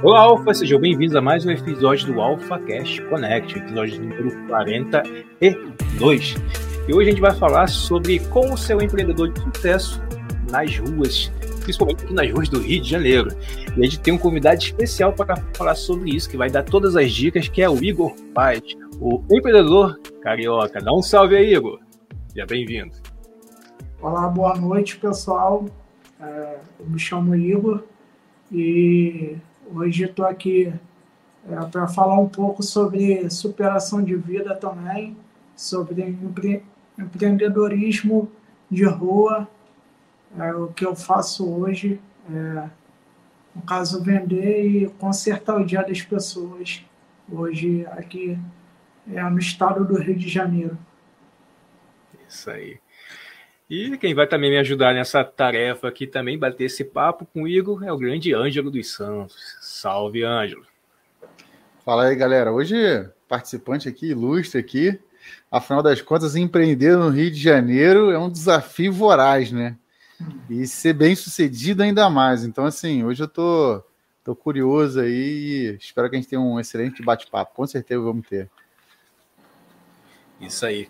Olá, Alfa, sejam bem-vindos a mais um episódio do Alpha Cast Connect, episódio número 42. E hoje a gente vai falar sobre como ser um empreendedor de sucesso nas ruas, principalmente aqui nas ruas do Rio de Janeiro. E a gente tem um convidado especial para falar sobre isso, que vai dar todas as dicas, que é o Igor Paz, o empreendedor carioca. Dá um salve aí, Igor. Seja bem-vindo. Olá, boa noite, pessoal. É, eu me chamo Igor e hoje estou aqui é, para falar um pouco sobre superação de vida também, sobre empre empreendedorismo de rua, é, o que eu faço hoje, é, no caso, vender e consertar o dia das pessoas, hoje aqui é, no estado do Rio de Janeiro. Isso aí. E quem vai também me ajudar nessa tarefa aqui também, bater esse papo com o Igor, é o grande Ângelo dos Santos. Salve, Ângelo. Fala aí, galera. Hoje, participante aqui, ilustre aqui. Afinal das contas, empreender no Rio de Janeiro é um desafio voraz, né? E ser bem sucedido ainda mais. Então, assim, hoje eu tô, tô curioso aí e espero que a gente tenha um excelente bate-papo. Com certeza vamos ter. Isso aí.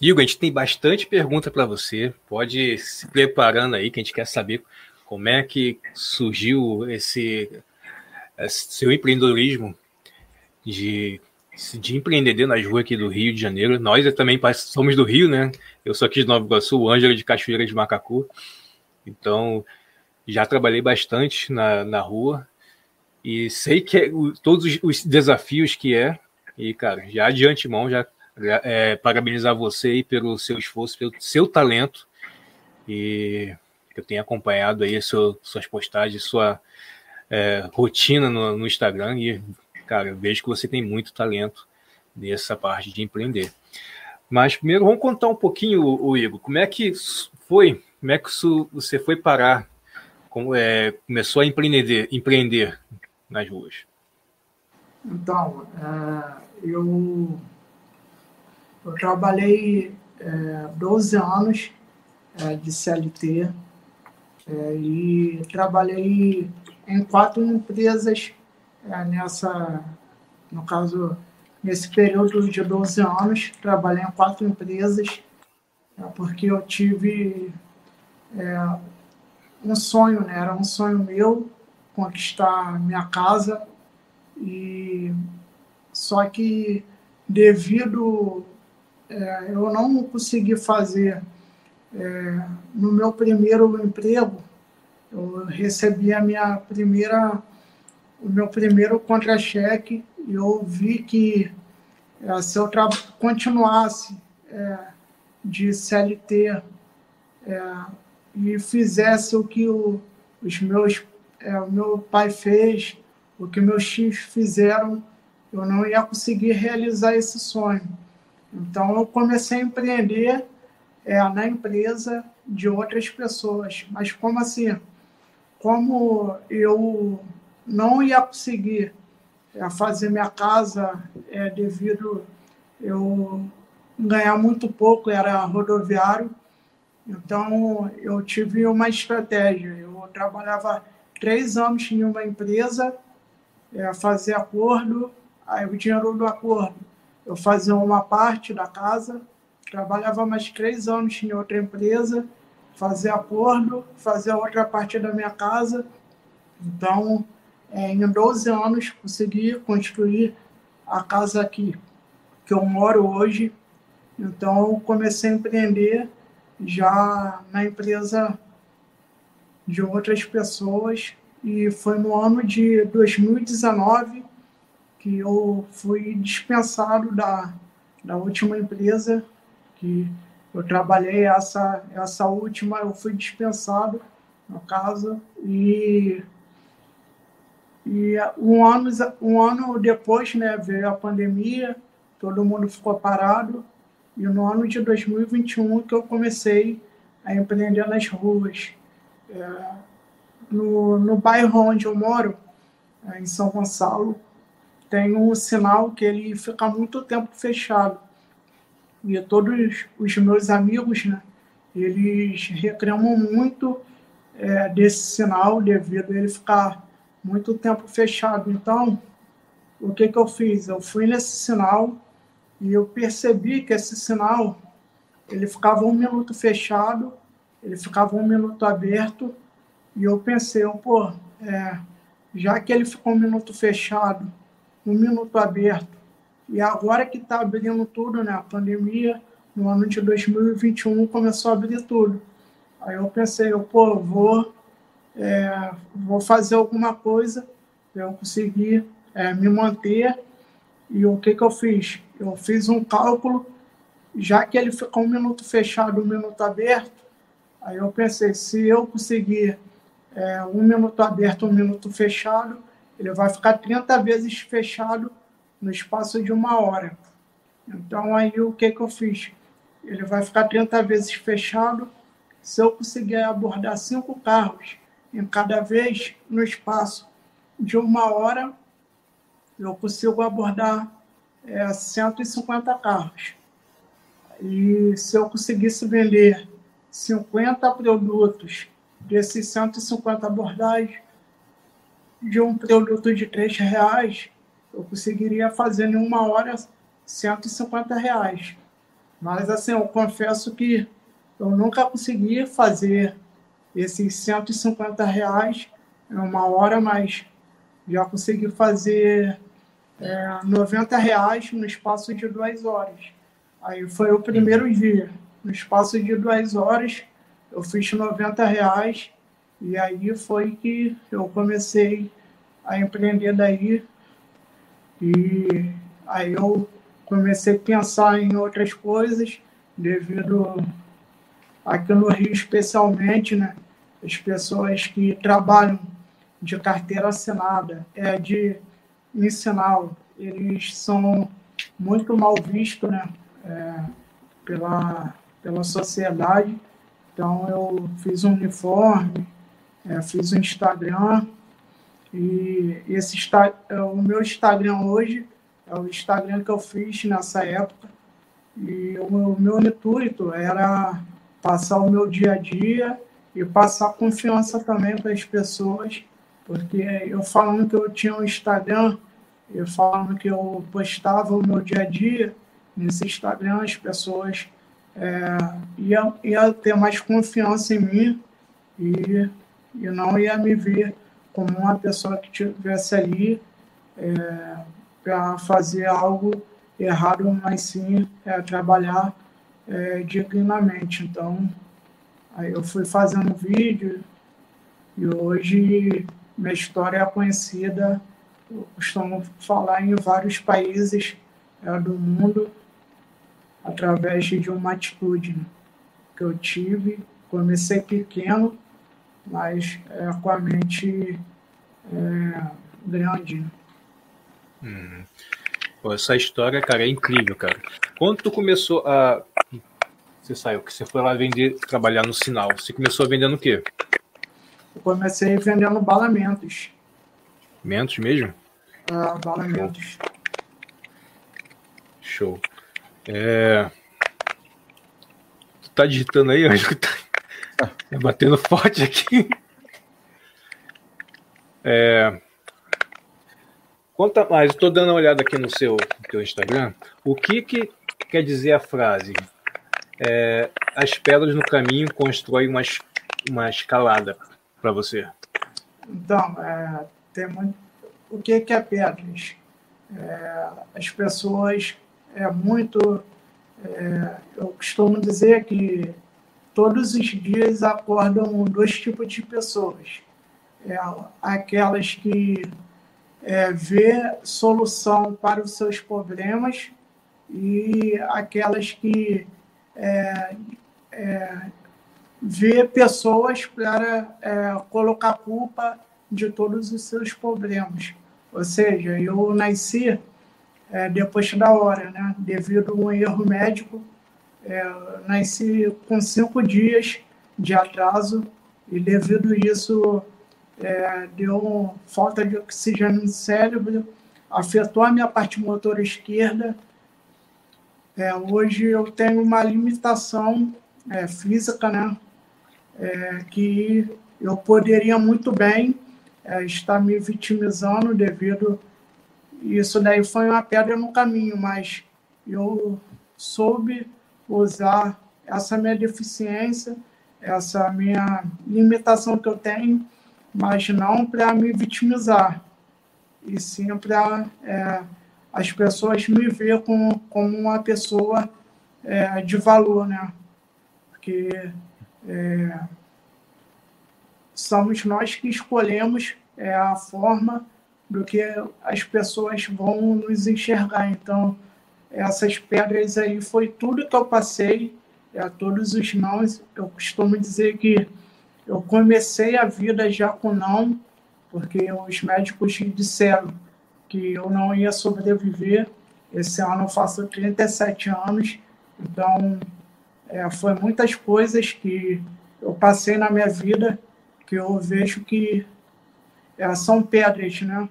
Igor, a gente tem bastante pergunta para você. Pode se preparando aí, que a gente quer saber como é que surgiu esse, esse seu empreendedorismo de, de empreender nas ruas aqui do Rio de Janeiro. Nós também somos do Rio, né? Eu sou aqui de Nova Iguaçu, o Ângelo de Cachoeira de Macacu. Então, já trabalhei bastante na, na rua e sei que é, todos os, os desafios que é. E, cara, já de antemão, já é, parabenizar você aí pelo seu esforço, pelo seu talento. E eu tenho acompanhado aí seu, suas postagens, sua é, rotina no, no, Instagram. E, cara, eu vejo que você tem muito talento nessa parte de empreender. Mas primeiro vamos contar um pouquinho, o, Igor, como é que foi, como é que você foi parar, como, é, começou a empreender, empreender nas ruas? Então, é, eu eu trabalhei é, 12 anos é, de CLT é, e trabalhei em quatro empresas é, nessa, no caso, nesse período de 12 anos, trabalhei em quatro empresas é, porque eu tive é, um sonho, né? Era um sonho meu conquistar minha casa e só que devido é, eu não consegui fazer é, no meu primeiro emprego, eu recebi a minha primeira, o meu primeiro contra-cheque e eu vi que é, se eu continuasse é, de CLT é, e fizesse o que o, os meus, é, o meu pai fez, o que meus tios fizeram, eu não ia conseguir realizar esse sonho. Então, eu comecei a empreender é, na empresa de outras pessoas. Mas, como assim? Como eu não ia conseguir é, fazer minha casa é, devido eu ganhar muito pouco, era rodoviário. Então, eu tive uma estratégia. Eu trabalhava três anos em uma empresa, é, fazia acordo, aí o dinheiro do acordo eu fazia uma parte da casa, trabalhava mais três anos em outra empresa, fazia acordo, fazia outra parte da minha casa. Então, é, em 12 anos, consegui construir a casa aqui que eu moro hoje. Então, comecei a empreender já na empresa de outras pessoas e foi no ano de 2019 que eu fui dispensado da, da última empresa que eu trabalhei, essa, essa última eu fui dispensado, no caso, e, e um, ano, um ano depois né, veio a pandemia, todo mundo ficou parado, e no ano de 2021 que eu comecei a empreender nas ruas. É, no, no bairro onde eu moro, é, em São Gonçalo, tem um sinal que ele fica muito tempo fechado. E todos os meus amigos, né, eles reclamam muito é, desse sinal devido a ele ficar muito tempo fechado. Então, o que, que eu fiz? Eu fui nesse sinal e eu percebi que esse sinal ele ficava um minuto fechado, ele ficava um minuto aberto, e eu pensei, pô, é, já que ele ficou um minuto fechado, um minuto aberto, e agora que está abrindo tudo, né? A pandemia, no ano de 2021, começou a abrir tudo. Aí eu pensei, eu, pô, vou, é, vou fazer alguma coisa para eu conseguir é, me manter. E o que, que eu fiz? Eu fiz um cálculo, já que ele ficou um minuto fechado, um minuto aberto, aí eu pensei, se eu conseguir é, um minuto aberto, um minuto fechado, ele vai ficar 30 vezes fechado no espaço de uma hora. Então, aí o que, que eu fiz? Ele vai ficar 30 vezes fechado. Se eu conseguir abordar cinco carros em cada vez no espaço de uma hora, eu consigo abordar é, 150 carros. E se eu conseguisse vender 50 produtos desses 150 abordagens de um produto de 3 reais, eu conseguiria fazer em uma hora 150 reais. Mas, assim, eu confesso que eu nunca consegui fazer esses 150 reais em uma hora, mas já consegui fazer é, 90 reais no espaço de duas horas. Aí foi o primeiro uhum. dia. No espaço de duas horas, eu fiz 90 reais e aí foi que eu comecei a empreender daí e aí eu comecei a pensar em outras coisas devido aqui no Rio especialmente, né? As pessoas que trabalham de carteira assinada, é de ensinar, eles são muito mal vistos, né? É, pela, pela sociedade. Então eu fiz um uniforme, é, fiz um Instagram e esse é, o meu Instagram hoje é o Instagram que eu fiz nessa época. E o meu intuito era passar o meu dia a dia e passar confiança também para as pessoas, porque eu falando que eu tinha um Instagram, eu falando que eu postava o meu dia a dia nesse Instagram, as pessoas é, iam, iam ter mais confiança em mim e, e não ia me ver como uma pessoa que estivesse ali é, para fazer algo errado, mas sim é, trabalhar é, dignamente. Então, aí eu fui fazendo vídeo e hoje minha história é conhecida, eu costumo falar em vários países é, do mundo através de uma atitude que eu tive. Comecei pequeno, mas é, com a mente é, grande. Hum. Pô, essa história, cara, é incrível, cara. Quando tu começou a. Você saiu, que você foi lá vender, trabalhar no sinal. Você começou vendendo o quê? Eu comecei vendendo balamentos. Mentos mesmo? Ah, balamentos. Show. É... Tu tá digitando aí? Acho que tá... tá batendo forte aqui. É... Conta mais, estou dando uma olhada aqui no seu no teu Instagram. O que, que quer dizer a frase? É, as pedras no caminho constroem uma, uma escalada para você. Então, é, tem muito... o que, que é pedras? É, as pessoas é muito. É, eu costumo dizer que todos os dias acordam dois tipos de pessoas. É, aquelas que é, vê solução para os seus problemas e aquelas que é, é, vê pessoas para é, colocar culpa de todos os seus problemas. Ou seja, eu nasci é, depois da hora, né? devido a um erro médico, é, nasci com cinco dias de atraso e devido a isso é, deu falta de oxigênio no cérebro, afetou a minha parte motora esquerda. É, hoje eu tenho uma limitação é, física, né? É, que eu poderia muito bem é, está me vitimizando devido isso daí foi uma pedra no caminho, mas eu soube usar essa minha deficiência, essa minha limitação que eu tenho, mas não para me vitimizar, e sim para é, as pessoas me ver como, como uma pessoa é, de valor, né? Porque é, somos nós que escolhemos é, a forma do que as pessoas vão nos enxergar. Então, essas pedras aí foi tudo que eu passei, é, todos os nãos. Eu costumo dizer que eu comecei a vida já com não, porque os médicos disseram que eu não ia sobreviver. Esse ano eu faço 37 anos, então é, foi muitas coisas que eu passei na minha vida que eu vejo que é, são pedras, né?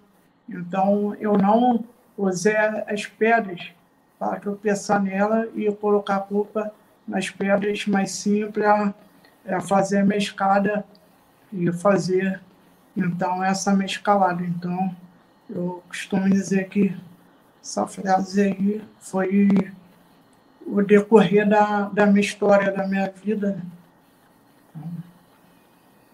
Então, eu não usei as pedras para tropeçar nela e colocar a culpa nas pedras, mas sim para é, fazer a mescada e fazer, então, essa mescalada. Então, eu costumo dizer que essa frase aí foi o decorrer da, da minha história, da minha vida. Então,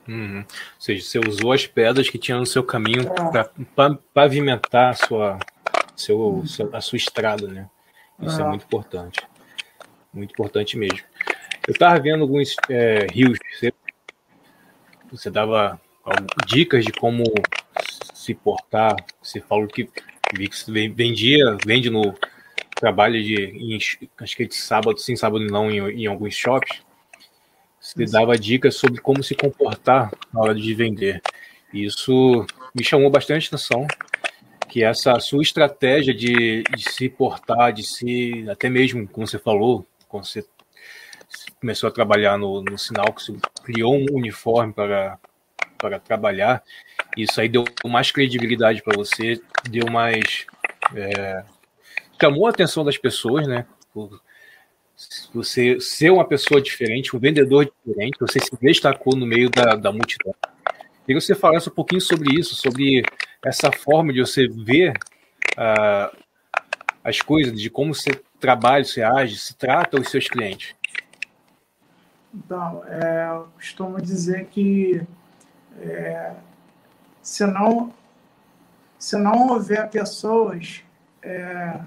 Uhum. Ou seja, você usou as pedras que tinham no seu caminho é. para pavimentar a sua, seu, uhum. a sua estrada, né? Isso é. é muito importante. Muito importante mesmo. Eu estava vendo alguns é, rios, você, você dava dicas de como se portar. Você falou que, vendia, vende no trabalho de, em, acho que é de sábado, sim, sábado não, em, em alguns shops. Você dava dicas sobre como se comportar na hora de vender. Isso me chamou bastante atenção, que essa sua estratégia de, de se portar, de se, até mesmo, como você falou, quando você começou a trabalhar no, no sinal, que você criou um uniforme para, para trabalhar, isso aí deu mais credibilidade para você, deu mais. É, chamou a atenção das pessoas, né? Por, você ser uma pessoa diferente, um vendedor diferente, você se destacou no meio da, da multidão. Queria que você falasse um pouquinho sobre isso, sobre essa forma de você ver uh, as coisas, de como você trabalha, você age, se trata os seus clientes. Então, é, eu costumo dizer que é, se, não, se não houver pessoas é,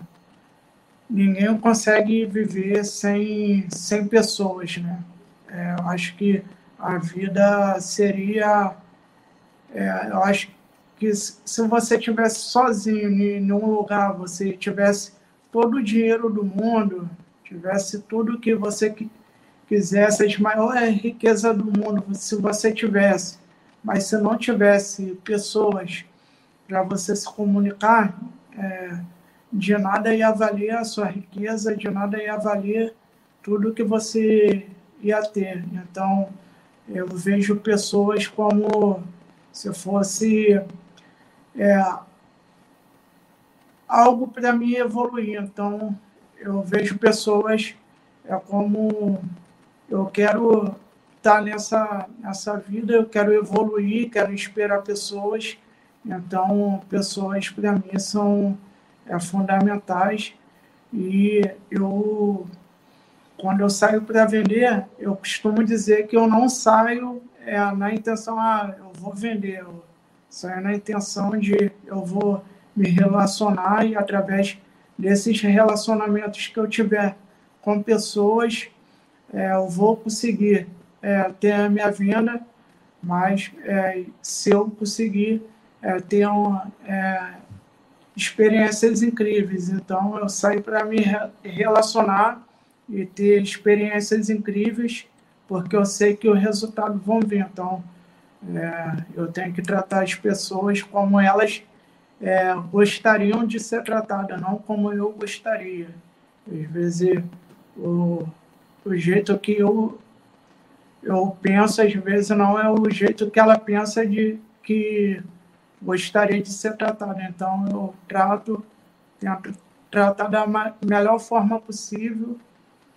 ninguém consegue viver sem, sem pessoas, né? É, eu acho que a vida seria, é, eu acho que se você tivesse sozinho em um lugar, você tivesse todo o dinheiro do mundo, tivesse tudo que você quisesse, a maior riqueza do mundo, se você tivesse, mas se não tivesse pessoas para você se comunicar, é, de nada ia valer a sua riqueza, de nada ia valer tudo que você ia ter. Então, eu vejo pessoas como se fosse é, algo para mim evoluir. Então, eu vejo pessoas é, como eu quero estar nessa, nessa vida, eu quero evoluir, quero inspirar pessoas. Então, pessoas para mim são é, fundamentais. E eu, quando eu saio para vender, eu costumo dizer que eu não saio é, na intenção, ah, eu vou vender. Eu saio na intenção de eu vou me relacionar e através desses relacionamentos que eu tiver com pessoas, é, eu vou conseguir é, ter a minha venda, mas é, se eu conseguir é, ter uma, é, experiências incríveis. Então, eu saio para me relacionar e ter experiências incríveis, porque eu sei que o resultado vão vir. Então, é, eu tenho que tratar as pessoas como elas é, gostariam de ser tratadas, não como eu gostaria. Às vezes, o, o jeito que eu, eu penso, às vezes, não é o jeito que ela pensa de que gostaria de ser tratado. Então, eu trato, tento tratar da melhor forma possível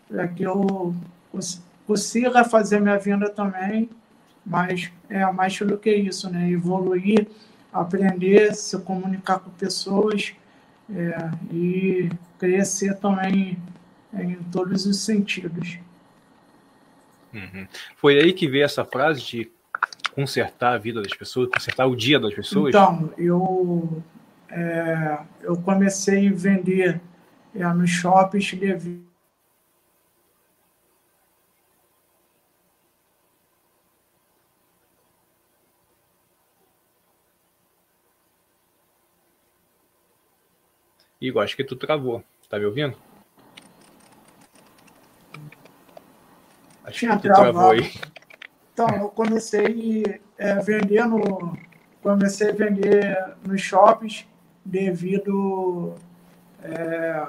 para que eu consiga fazer minha venda também mas é mais do que isso, né? Evoluir, aprender, se comunicar com pessoas é, e crescer também em todos os sentidos. Uhum. Foi aí que veio essa frase de consertar a vida das pessoas, consertar o dia das pessoas? Então, eu, é, eu comecei a vender é, nos shoppings devido Igor, acho que tu travou. Tá me ouvindo? Acho Tinha que tu travado. travou aí. Então, eu comecei é, vendendo, comecei a vender nos shoppings devido é,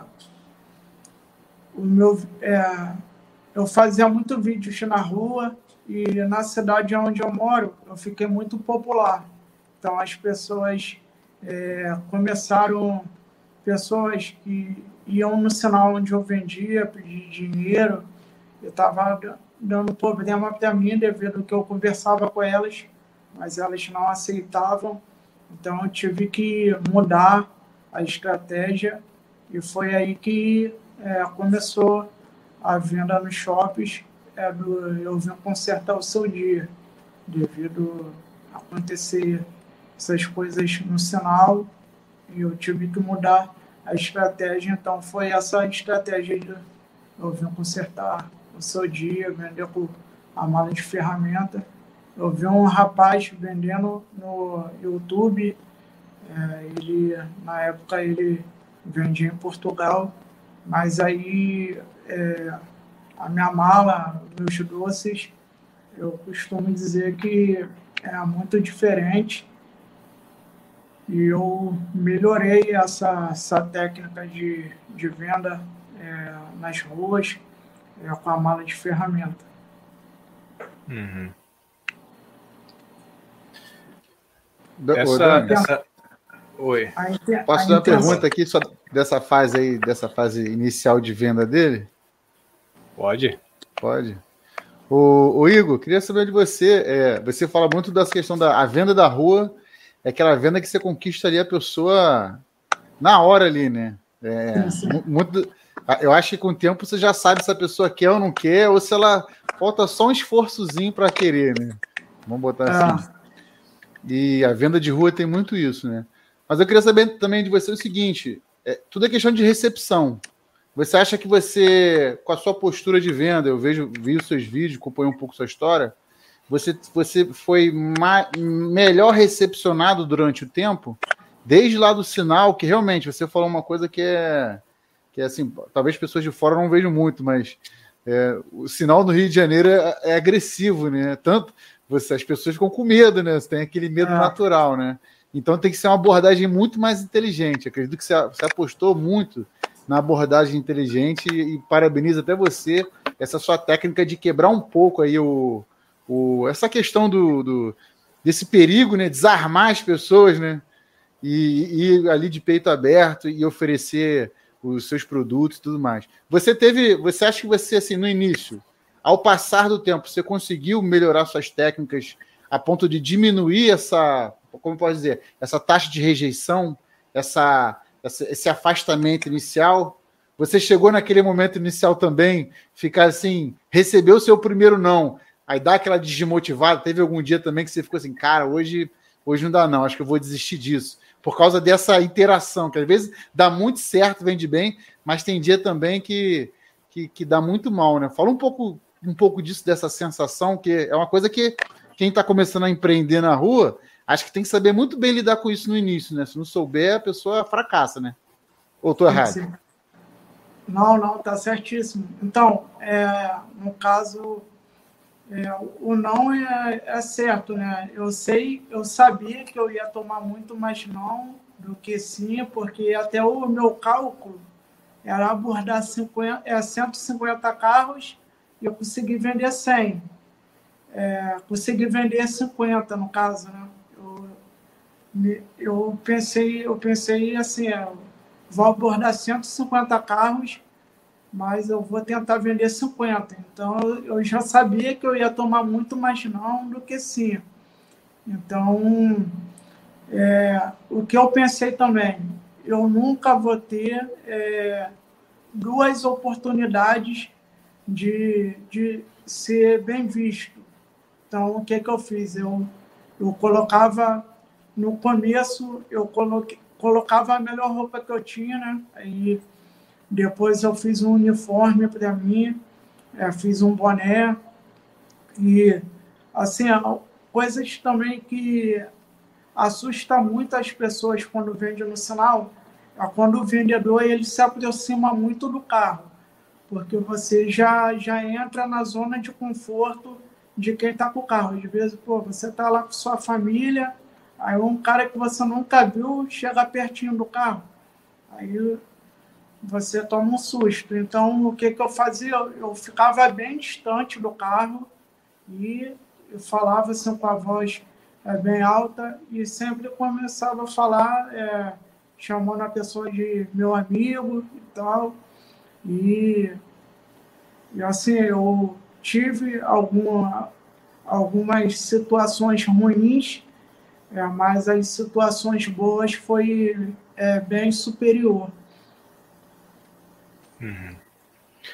o meu, é, eu fazia muito vídeos na rua e na cidade onde eu moro eu fiquei muito popular. Então as pessoas é, começaram pessoas que iam no sinal onde eu vendia, pedir dinheiro, eu estava dando problema para mim devido que eu conversava com elas, mas elas não aceitavam. Então eu tive que mudar a estratégia e foi aí que é, começou a venda nos shoppings. É, do, eu vim consertar o seu dia, devido a acontecer essas coisas no sinal e eu tive que mudar a estratégia. Então, foi essa estratégia de eu vim consertar o seu dia, vender com a mala de ferramenta. Eu vi um rapaz vendendo no YouTube, é, ele, na época ele vendia em Portugal, mas aí é, a minha mala, meus doces, eu costumo dizer que é muito diferente e eu melhorei essa, essa técnica de, de venda é, nas ruas é, com a mala de ferramenta. Uhum. Essa, essa... Oi. Posso dar uma pergunta aqui só dessa fase aí, dessa fase inicial de venda dele? Pode. Pode. O, o Igor, queria saber de você. É, você fala muito dessa questão da a venda da rua é aquela venda que você conquistaria a pessoa na hora ali, né? É, muito, eu acho que com o tempo você já sabe se a pessoa quer ou não quer, ou se ela falta só um esforçozinho para querer, né? Vamos botar é. assim. E a venda de rua tem muito isso, né? Mas eu queria saber também de você o seguinte: é, tudo é questão de recepção. Você acha que você, com a sua postura de venda, eu vejo, vi os seus vídeos, acompanhei um pouco sua história, você, você foi melhor recepcionado durante o tempo, desde lá do sinal, que realmente você falou uma coisa que é, que é assim, talvez pessoas de fora não vejam muito, mas é, o sinal no Rio de Janeiro é, é, agressivo, né? Tanto você, as pessoas ficam com medo, né? Você tem aquele medo é. natural, né? Então tem que ser uma abordagem muito mais inteligente. Acredito que você, você apostou muito na abordagem inteligente e, e parabenizo até você essa sua técnica de quebrar um pouco aí o, o, essa questão do, do, desse perigo, né? Desarmar as pessoas, né? E ir ali de peito aberto e oferecer os seus produtos e tudo mais. Você teve, você acha que você assim no início, ao passar do tempo, você conseguiu melhorar suas técnicas a ponto de diminuir essa, como pode dizer, essa taxa de rejeição, essa, essa esse afastamento inicial? Você chegou naquele momento inicial também, ficar assim, recebeu o seu primeiro não, aí dá aquela desmotivada. Teve algum dia também que você ficou assim, cara, hoje, hoje não dá não, acho que eu vou desistir disso. Por causa dessa interação, que às vezes dá muito certo, vende bem, mas tem dia também que, que, que dá muito mal, né? Fala um pouco, um pouco disso, dessa sensação, que é uma coisa que quem está começando a empreender na rua, acho que tem que saber muito bem lidar com isso no início, né? Se não souber, a pessoa fracassa, né? Ou estou errado? Não, não, tá certíssimo. Então, é, no caso, é, o não é, é, certo, né? Eu sei, eu sabia que eu ia tomar muito mais não do que sim, porque até o meu cálculo era abordar 50, é, 150 carros e eu consegui vender 100. É, consegui vender 50, no caso, né? Eu, eu pensei, eu pensei assim, é, vou abordar 150 carros mas eu vou tentar vender 50. Então eu já sabia que eu ia tomar muito mais não do que sim. Então, é, o que eu pensei também, eu nunca vou ter é, duas oportunidades de, de ser bem visto. Então, o que, que eu fiz? Eu, eu colocava, no começo, eu coloquei, colocava a melhor roupa que eu tinha, né? Aí, depois eu fiz um uniforme para mim, é, fiz um boné, e, assim, coisas também que assusta muito as pessoas quando vende no sinal, é quando o vendedor ele se aproxima muito do carro, porque você já, já entra na zona de conforto de quem está com o carro. Às vezes, pô, você está lá com sua família, aí um cara que você nunca viu chega pertinho do carro. Aí você toma um susto. Então, o que, que eu fazia? Eu ficava bem distante do carro e falava assim com a voz é, bem alta e sempre começava a falar é, chamando a pessoa de meu amigo e tal. E, e assim, eu tive alguma, algumas situações ruins, é, mas as situações boas foi é, bem superior. Uhum.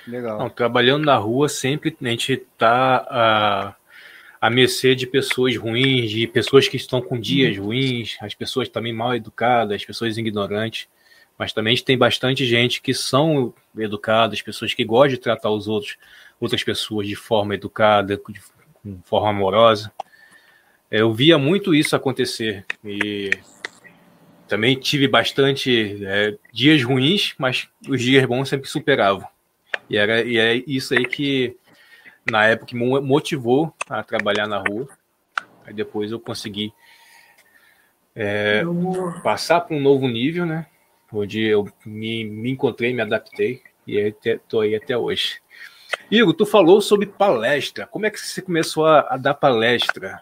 Legal. Não, trabalhando na rua, sempre a gente está a mercê de pessoas ruins, de pessoas que estão com dias uhum. ruins, as pessoas também mal educadas, as pessoas ignorantes. Mas também tem bastante gente que são educadas, pessoas que gostam de tratar os outros, outras pessoas de forma educada, de forma amorosa. Eu via muito isso acontecer e também tive bastante é, dias ruins, mas os dias bons sempre superavam. E era e é isso aí que na época me motivou a trabalhar na rua. Aí depois eu consegui é, passar para um novo nível, né? Onde eu me, me encontrei, me adaptei e estou aí até hoje. Igor, tu falou sobre palestra. Como é que você começou a, a dar palestra?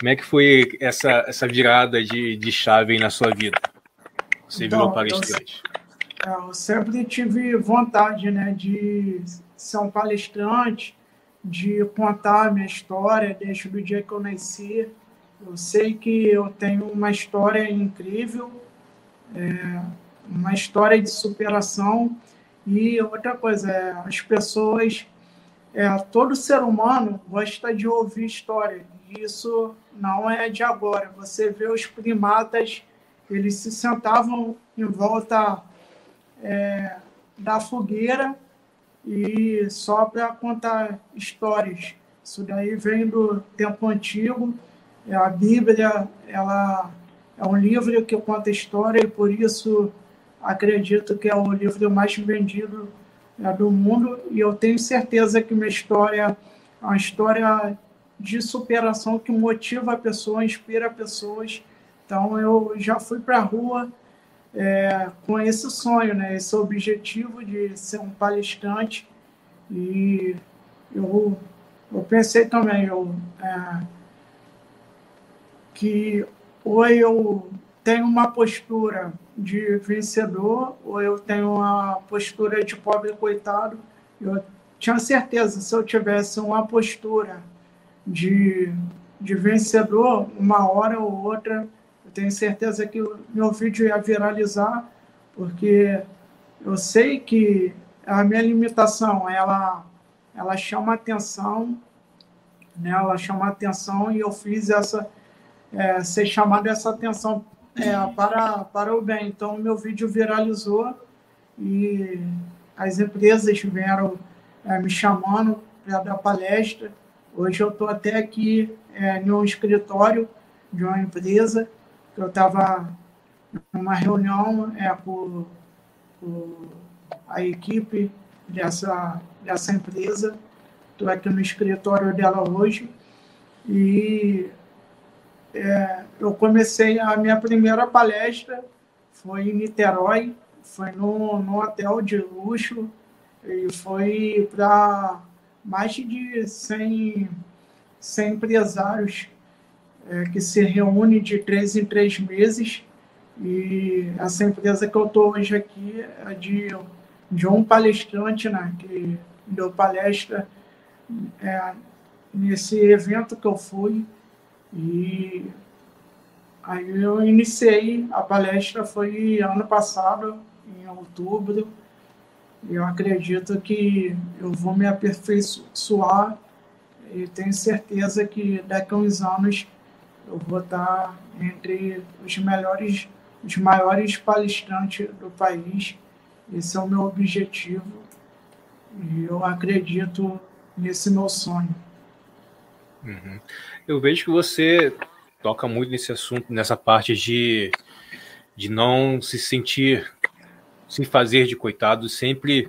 Como é que foi essa, essa virada de, de chave na sua vida? Você então, virou palestrante. Eu, eu sempre tive vontade né, de ser um palestrante, de contar a minha história desde o dia que eu nasci. Eu sei que eu tenho uma história incrível, é, uma história de superação. E outra coisa, é, as pessoas, é, todo ser humano gosta de ouvir história. Isso não é de agora. Você vê os primatas, eles se sentavam em volta é, da fogueira e só para contar histórias. Isso daí vem do tempo antigo. É, a Bíblia ela é um livro que conta história e por isso acredito que é o livro mais vendido é, do mundo. E eu tenho certeza que minha história é uma história de superação que motiva a pessoa, inspira pessoas. Então eu já fui para a rua é, com esse sonho, né, esse objetivo de ser um palestrante. E eu, eu pensei também eu, é, que ou eu tenho uma postura de vencedor ou eu tenho uma postura de pobre coitado. Eu tinha certeza, se eu tivesse uma postura de, de vencedor, uma hora ou outra eu tenho certeza que o meu vídeo ia viralizar, porque eu sei que a minha limitação, ela, ela chama atenção, né? ela chama atenção e eu fiz essa, é, ser chamado essa atenção é, para, para o bem. Então, meu vídeo viralizou e as empresas vieram é, me chamando para dar palestra. Hoje eu estou até aqui é, em um escritório de uma empresa eu estava numa reunião é, com, com, a equipe dessa, dessa empresa. Estou aqui no escritório dela hoje e é, eu comecei a minha primeira palestra foi em Niterói, foi no, no hotel de luxo e foi para mais de 100, 100 empresários é, que se reúne de três em três meses. E essa empresa que eu estou hoje aqui é de de um palestrante né, que deu palestra é, nesse evento que eu fui. E aí eu iniciei, a palestra foi ano passado, em outubro, eu acredito que eu vou me aperfeiçoar e tenho certeza que daqui a uns anos eu vou estar entre os melhores, os maiores palestrantes do país. Esse é o meu objetivo e eu acredito nesse meu sonho. Uhum. Eu vejo que você toca muito nesse assunto, nessa parte de, de não se sentir, se fazer de coitado, sempre,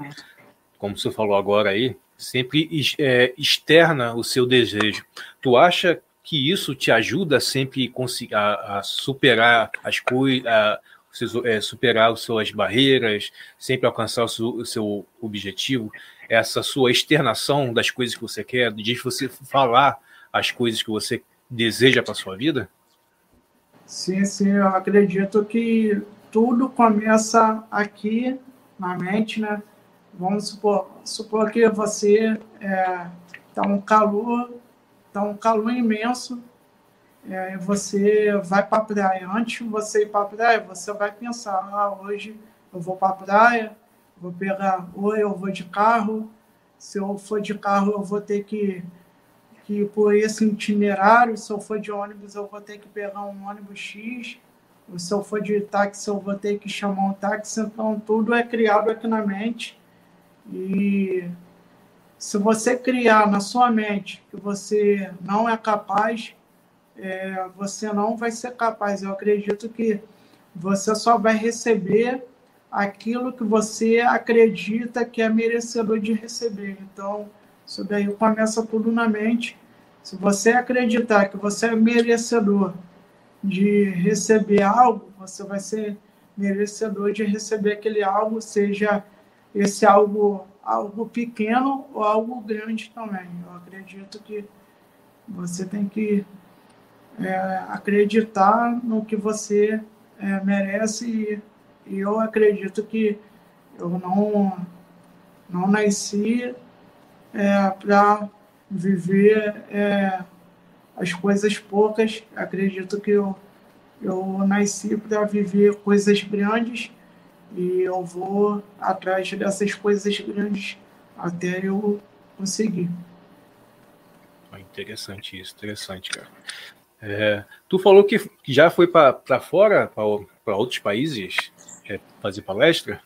como você falou agora aí, sempre é, externa o seu desejo. Tu acha que isso te ajuda sempre a, a superar as coisas, é, superar as suas barreiras, sempre alcançar o seu, o seu, objetivo? Essa sua externação das coisas que você quer, de você falar as coisas que você deseja para sua vida? Sim, sim, eu acredito que tudo começa aqui na mente, né? Vamos supor, supor que você é, tá um calor, tá um calor imenso, é, você vai para a praia. Antes de você ir para a praia, você vai pensar, ah, hoje eu vou para a praia, vou pegar, ou eu vou de carro, se eu for de carro eu vou ter que, que ir por esse itinerário, se eu for de ônibus eu vou ter que pegar um ônibus X, se eu for de táxi eu vou ter que chamar um táxi, então tudo é criado aqui na mente e se você criar na sua mente que você não é capaz, é, você não vai ser capaz. Eu acredito que você só vai receber aquilo que você acredita que é merecedor de receber. Então, isso daí começa tudo na mente. Se você acreditar que você é merecedor de receber algo, você vai ser merecedor de receber aquele algo, seja esse algo, algo pequeno ou algo grande também. Eu acredito que você tem que é, acreditar no que você é, merece e, e, eu acredito que eu não, não nasci é, para viver é, as coisas poucas. Acredito que eu, eu nasci para viver coisas grandes e eu vou atrás dessas coisas grandes até eu conseguir. Interessante isso, interessante, cara. É, tu falou que já foi para fora, para outros países, é, fazer palestra?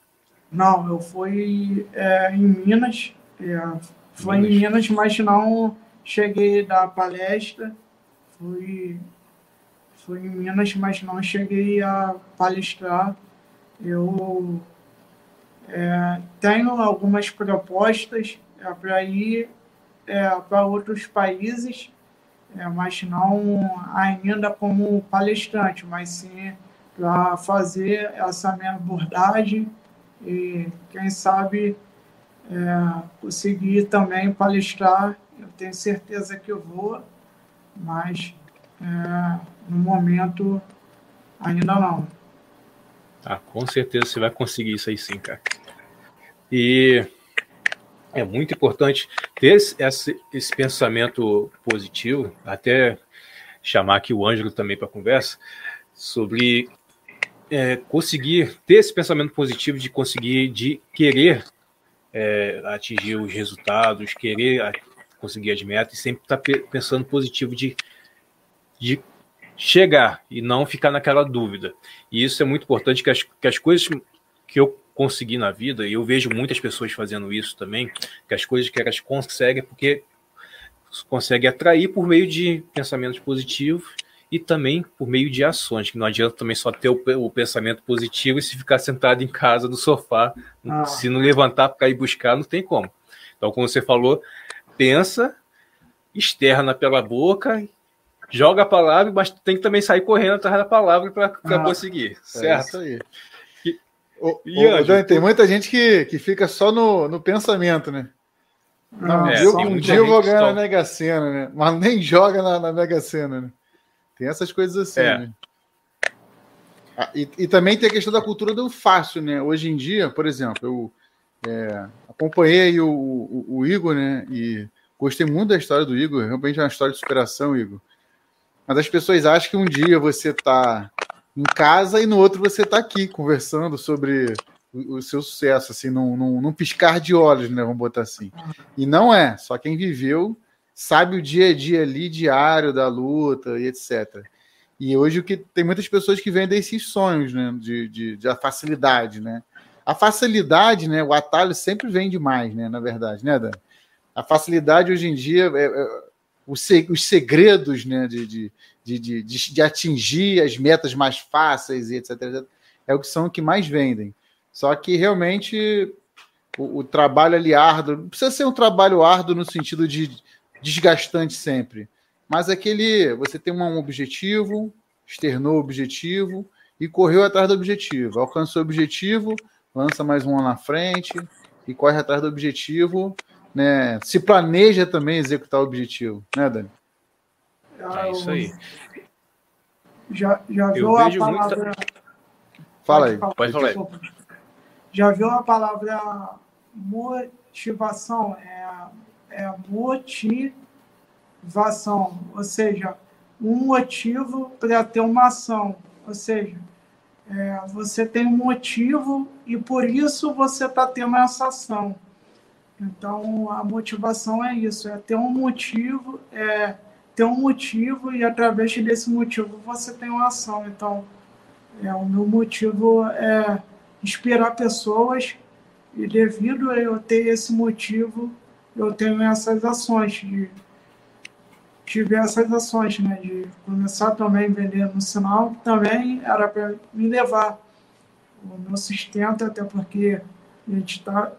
Não, eu fui é, em Minas, é, foi Minas. em Minas, mas não cheguei da palestra. Fui, fui em Minas, mas não cheguei a palestrar. Eu é, tenho algumas propostas é, para ir é, para outros países, é, mas não ainda como palestrante, mas sim para fazer essa minha abordagem e, quem sabe, é, conseguir também palestrar. Tenho certeza que eu vou, mas é, no momento ainda não. Ah, com certeza você vai conseguir isso aí sim, cara. E é muito importante ter esse, esse pensamento positivo, até chamar aqui o Ângelo também para conversa, sobre é, conseguir ter esse pensamento positivo de conseguir, de querer é, atingir os resultados, querer conseguir as metas e sempre estar tá pensando positivo de, de chegar e não ficar naquela dúvida. E isso é muito importante, que as, que as coisas que eu consegui na vida, e eu vejo muitas pessoas fazendo isso também, que as coisas que elas conseguem porque conseguem atrair por meio de pensamentos positivos e também por meio de ações, que não adianta também só ter o, o pensamento positivo e se ficar sentado em casa no sofá, ah. se não levantar para ir buscar, não tem como. Então, como você falou, pensa, externa pela boca joga a palavra, mas tem que também sair correndo atrás da palavra para ah, conseguir, certo? É isso aí. E, o, e o, Dani, tem muita gente que, que fica só no, no pensamento, né? Não, é, um dia, um dia eu vou ganhar na Mega Sena, né? Mas nem joga na, na Mega Sena, né? Tem essas coisas assim, é. né? Ah, e, e, também tem a questão da cultura do fácil, né? Hoje em dia, por exemplo, eu, É, acompanhei o, o, o, Igor, né? E gostei muito da história do Igor. Realmente é uma história de superação, Igor. Mas as pessoas acham que um dia você está em casa e no outro você está aqui conversando sobre o, o, seu sucesso, assim, num, num, num piscar de olhos, né? Vamos botar assim. E não é. Só quem viveu sabe o dia a dia ali, diário da luta e etc. E hoje o que tem muitas pessoas que vendem esses sonhos, né? De, de, de facilidade, né? A facilidade, né? O atalho sempre vem demais, né? Na verdade, né, Dan? A facilidade hoje em dia, é, é, os, segredos, né? De, de, de, de, de atingir as metas mais fáceis e etc, etc. É o que são que mais vendem. Só que realmente o, o trabalho ali árduo, não precisa ser um trabalho árduo no sentido de desgastante sempre, mas aquele você tem um objetivo, externou o objetivo e correu atrás do objetivo, alcançou o objetivo, lança mais um na frente e corre atrás do objetivo, né? Se planeja também executar o objetivo, né, Dani? É isso aí. Já, já viu a palavra. Muita... Fala aí. Pode falar. Já viu a palavra motivação? É, é motivação, ou seja, um motivo para ter uma ação. Ou seja, é, você tem um motivo e por isso você está tendo essa ação. Então, a motivação é isso, é ter um motivo, é ter um motivo e através desse motivo você tem uma ação. Então, é, o meu motivo é inspirar pessoas e devido a eu ter esse motivo, eu tenho essas ações de tive essas ações, né, de começar também vendendo no sinal, que também era para me levar o meu sustento, até porque a gente tá,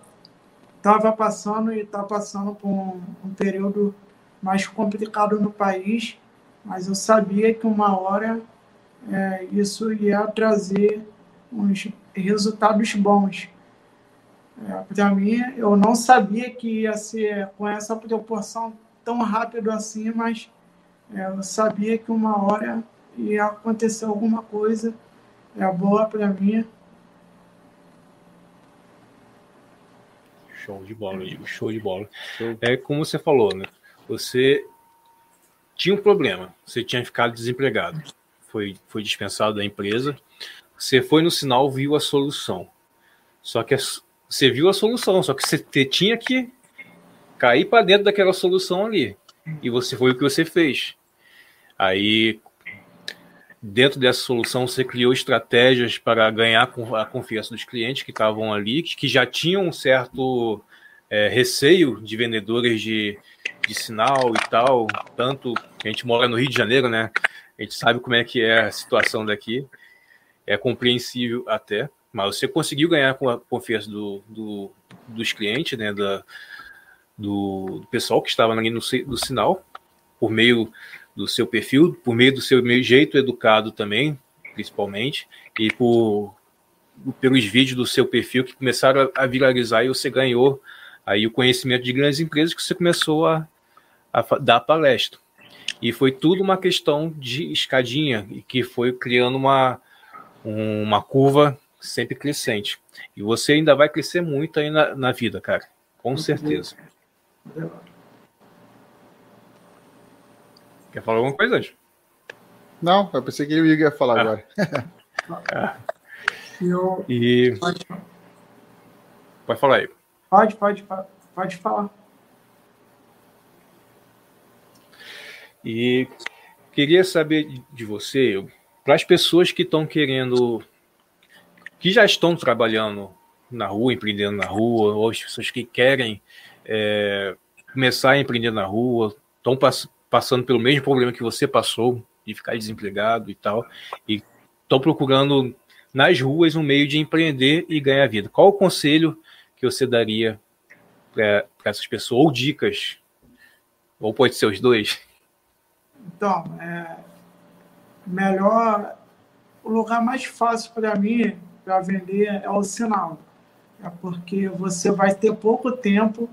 estava passando e está passando por um, um, período mais complicado no país, mas eu sabia que uma hora é, isso ia trazer uns resultados bons. É, para mim, eu não sabia que ia ser com essa proporção tão rápido assim, mas é, eu sabia que uma hora ia acontecer alguma coisa é boa para mim. Show de bola, Igor, show de bola. É como você falou, né? Você tinha um problema, você tinha ficado desempregado, foi, foi dispensado da empresa, você foi no sinal, viu a solução. Só que você viu a solução, só que você tinha que cair para dentro daquela solução ali. E você foi o que você fez. Aí, dentro dessa solução, você criou estratégias para ganhar a confiança dos clientes que estavam ali, que já tinham um certo é, receio de vendedores de, de sinal e tal. Tanto a gente mora no Rio de Janeiro, né? A gente sabe como é que é a situação daqui. É compreensível até. Mas você conseguiu ganhar com a confiança do, do dos clientes, né? Da, do, do pessoal que estava ali no, no sinal, por meio do seu perfil, por meio do seu jeito educado também, principalmente, e por pelos vídeos do seu perfil que começaram a, viralizar e você ganhou aí o conhecimento de grandes empresas que você começou a, a dar palestra. E foi tudo uma questão de escadinha, e que foi criando uma, uma curva sempre crescente. E você ainda vai crescer muito aí na, na vida, cara. Com certeza. Quer falar alguma coisa, Anjo? Não, eu pensei que o Igor ia falar ah. agora. ah. eu... E... Pode... pode falar aí. Pode, pode, pode falar. E queria saber de você, para as pessoas que estão querendo, que já estão trabalhando na rua, empreendendo na rua, ou as pessoas que querem é, começar a empreender na rua, estão pass passando pelo mesmo problema que você passou, de ficar desempregado e tal, e estão procurando nas ruas um meio de empreender e ganhar vida. Qual o conselho que você daria para essas pessoas, ou dicas? Ou pode ser os dois? Então, é, melhor, o lugar mais fácil para mim para vender é o sinal. É porque você vai ter pouco tempo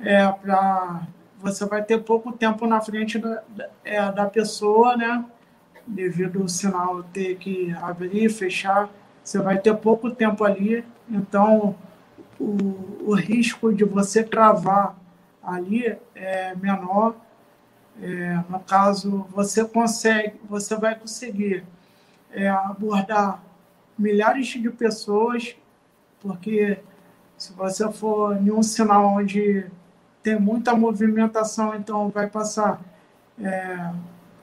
é, para você vai ter pouco tempo na frente da, é, da pessoa, né? Devido ao sinal ter que abrir, fechar, você vai ter pouco tempo ali. Então, o, o risco de você travar ali é menor. É, no caso, você consegue, você vai conseguir é, abordar milhares de pessoas, porque se você for em um sinal onde tem muita movimentação, então vai passar é,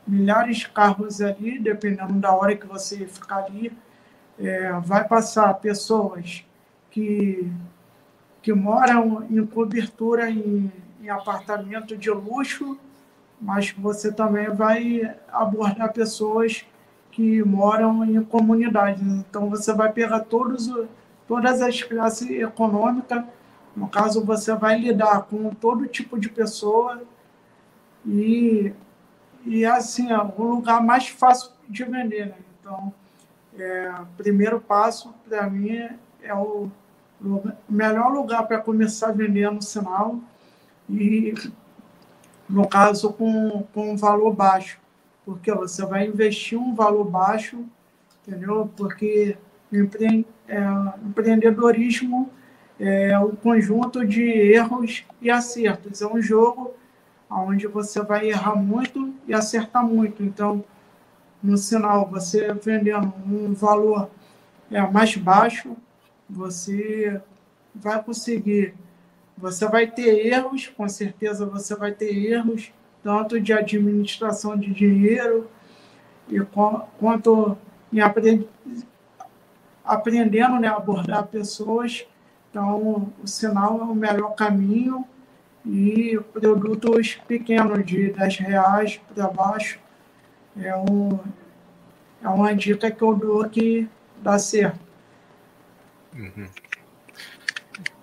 milhares de carros ali, dependendo da hora que você ficar ali. É, vai passar pessoas que, que moram em cobertura em, em apartamento de luxo, mas você também vai abordar pessoas que moram em comunidades. Então, você vai pegar todos, todas as classes econômicas. No caso, você vai lidar com todo tipo de pessoa e, e assim, é o lugar mais fácil de vender. Né? Então, é, primeiro passo, para mim, é o lugar, melhor lugar para começar a vender no sinal e, no caso, com, com um valor baixo porque você vai investir um valor baixo, entendeu? Porque empre, é, empreendedorismo é o conjunto de erros e acertos. É um jogo onde você vai errar muito e acertar muito. Então, no sinal, você vendendo um valor é, mais baixo, você vai conseguir. Você vai ter erros, com certeza você vai ter erros, tanto de administração de dinheiro e quanto em aprend, aprendendo né, a abordar pessoas. Então, o sinal é o melhor caminho e produtos pequenos, de 10 reais para baixo, é, um, é uma dica que eu dou que dá certo. Uhum.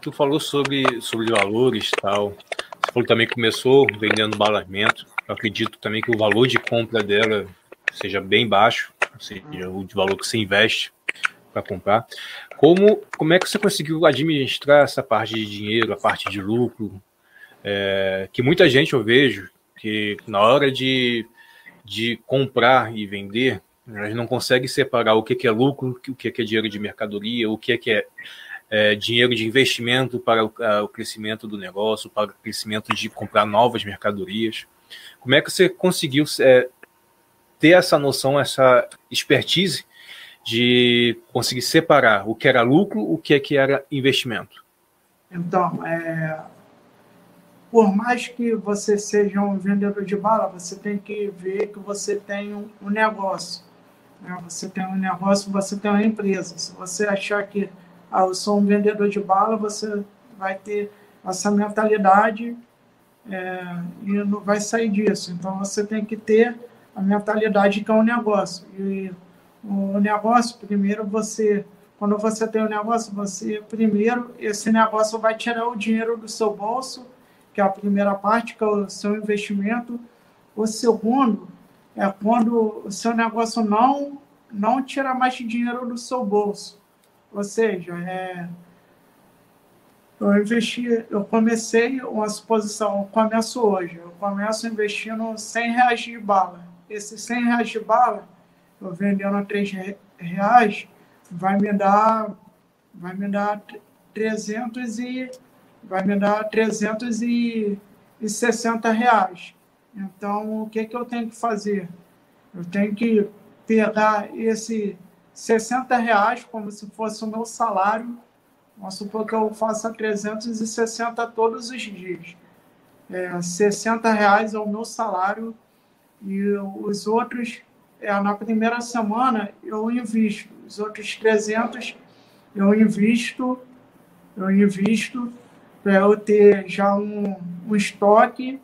Tu falou sobre, sobre valores tal falou também que começou vendendo balamento. Eu acredito também que o valor de compra dela seja bem baixo, ou seja, o valor que você investe para comprar. Como, como é que você conseguiu administrar essa parte de dinheiro, a parte de lucro? É, que muita gente eu vejo que na hora de, de comprar e vender, elas não conseguem separar o que, é lucro, o que, é dinheiro de mercadoria, o que, que é é, dinheiro de investimento para o, o, crescimento do negócio, para o crescimento de comprar novas mercadorias. Como é que você conseguiu é, ter essa noção, essa expertise de conseguir separar o que era lucro, o que, é que era investimento? Então, é, por mais que você seja um vendedor de bala, você tem que ver que você tem um, negócio. Né? Você tem um negócio, você tem uma empresa. Se você achar que ah, eu sou um vendedor de bala, você vai ter essa mentalidade é, e não vai sair disso. Então você tem que ter a mentalidade que é um negócio. E o negócio, primeiro você, quando você tem um negócio, você primeiro esse negócio vai tirar o dinheiro do seu bolso, que é a primeira parte, que é o seu investimento. O segundo é quando o seu negócio não não tira mais dinheiro do seu bolso. Ou seja, é, eu investi, eu comecei uma exposição, eu começo hoje, eu começo investindo 100 reais de bala. Esses 100 reais de bala, vendendo a 3 reais, vai me dar, vai me dar 300 e, vai me dar 360 reais. Então, o que, que eu tenho que fazer? Eu tenho que pegar esse 60 reais como se fosse o meu salário. Vamos supor que eu faça 360 todos os dias. É, 60 reais é o meu salário e os outros, é, na primeira semana, eu invisto. Os outros 300 eu invisto, eu invisto para eu ter já um, um estoque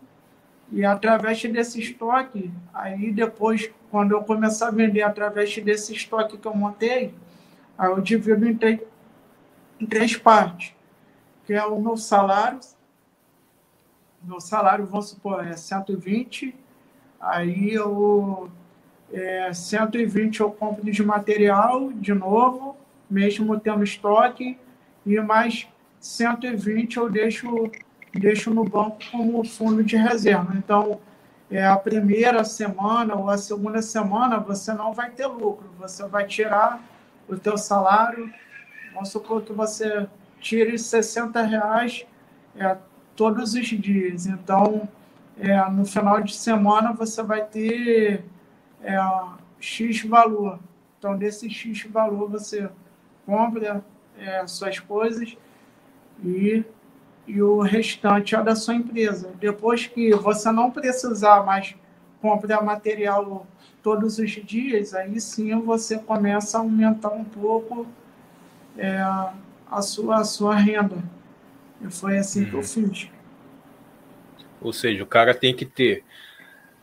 e através desse estoque, aí depois, quando eu começar a vender através desse estoque que eu montei, aí eu divido em três, em três partes, que é o meu salário. Meu salário, vamos supor, é 120, aí eu é, 120 eu compro de material de novo, mesmo tendo estoque, e mais 120 eu deixo deixo no banco como fundo de reserva. Então, é, a primeira semana ou a segunda semana você não vai ter lucro, você vai tirar o teu salário, vamos supor que você tire 60 reais é, todos os dias. Então, é, no final de semana você vai ter é, X valor. Então, desse X valor você compra é, suas coisas e, e o restante é da sua empresa. Depois que você não precisar mais comprar material todos os dias, aí sim você começa a aumentar um pouco é, a, sua, a sua renda. E foi assim uhum. que eu uhum. fiz. Ou seja, o cara tem que ter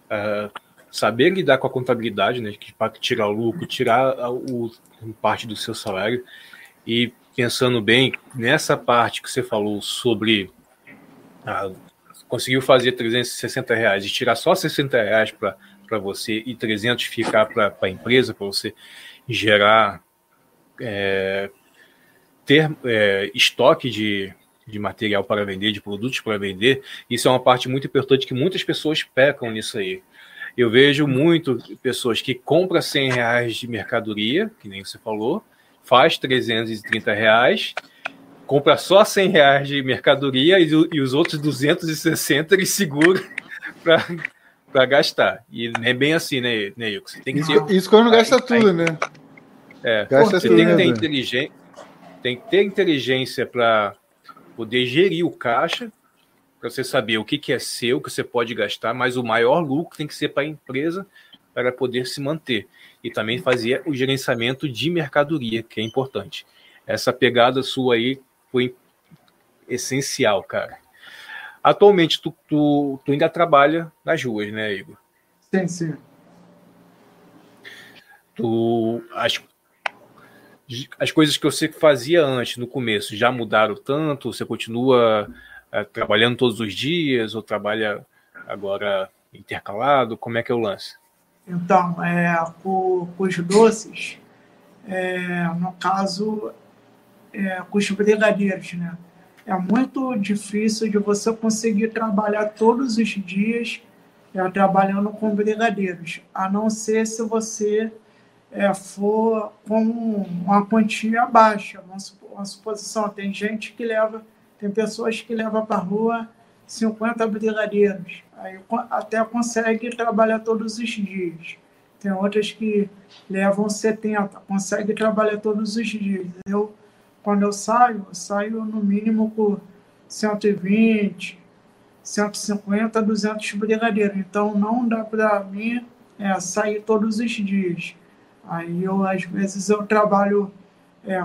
uh, saber lidar com a contabilidade, né? Para tirar o lucro, tirar o, parte do seu salário e pensando bem nessa parte que você falou sobre uh, conseguiu fazer 360 reais e tirar só 60 reais para você e 300 ficar para a empresa para você gerar é, ter é, estoque de, de material para vender, de produtos para vender, isso é uma parte muito importante que muitas pessoas pecam nisso aí. Eu vejo muito pessoas que compram 100 reais de mercadoria, que nem você falou, faz 330 reais, compra só 100 reais de mercadoria e, e os outros 260 ele segura para gastar. E não é bem assim, né, Neilton? Você tem que ter, isso quando gasta tudo, né? É, gasta você tudo, tem que ter inteligência, tem que ter inteligência para poder gerir o caixa, para você saber o que, que é seu, que você pode gastar, mas o maior lucro tem que ser para a empresa para poder se manter. E também fazer o gerenciamento de mercadoria, que é importante. Essa pegada sua aí foi essencial, cara. Atualmente, tu, tu, tu ainda trabalha nas ruas, né, Igor? Sim, sim. Tu, as, as coisas que você fazia antes, no começo, já mudaram tanto? Você continua é, trabalhando todos os dias ou trabalha agora intercalado? Como é que é o lance? Então, é, com, os doces, é, no caso, é, com os brigadeiros, né? É muito difícil de você conseguir trabalhar todos os dias é, trabalhando com brigadeiros, a não ser se você é, for com uma quantia baixa, uma suposição. Tem gente que leva, tem pessoas que levam para a rua 50 brigadeiros, aí até consegue trabalhar todos os dias. Tem outras que levam 70, consegue trabalhar todos os dias. Eu, quando eu saio, eu saio no mínimo por 120, 150, 200 brigadeiros. Então não dá para mim é, sair todos os dias. Aí eu, às vezes, eu trabalho é,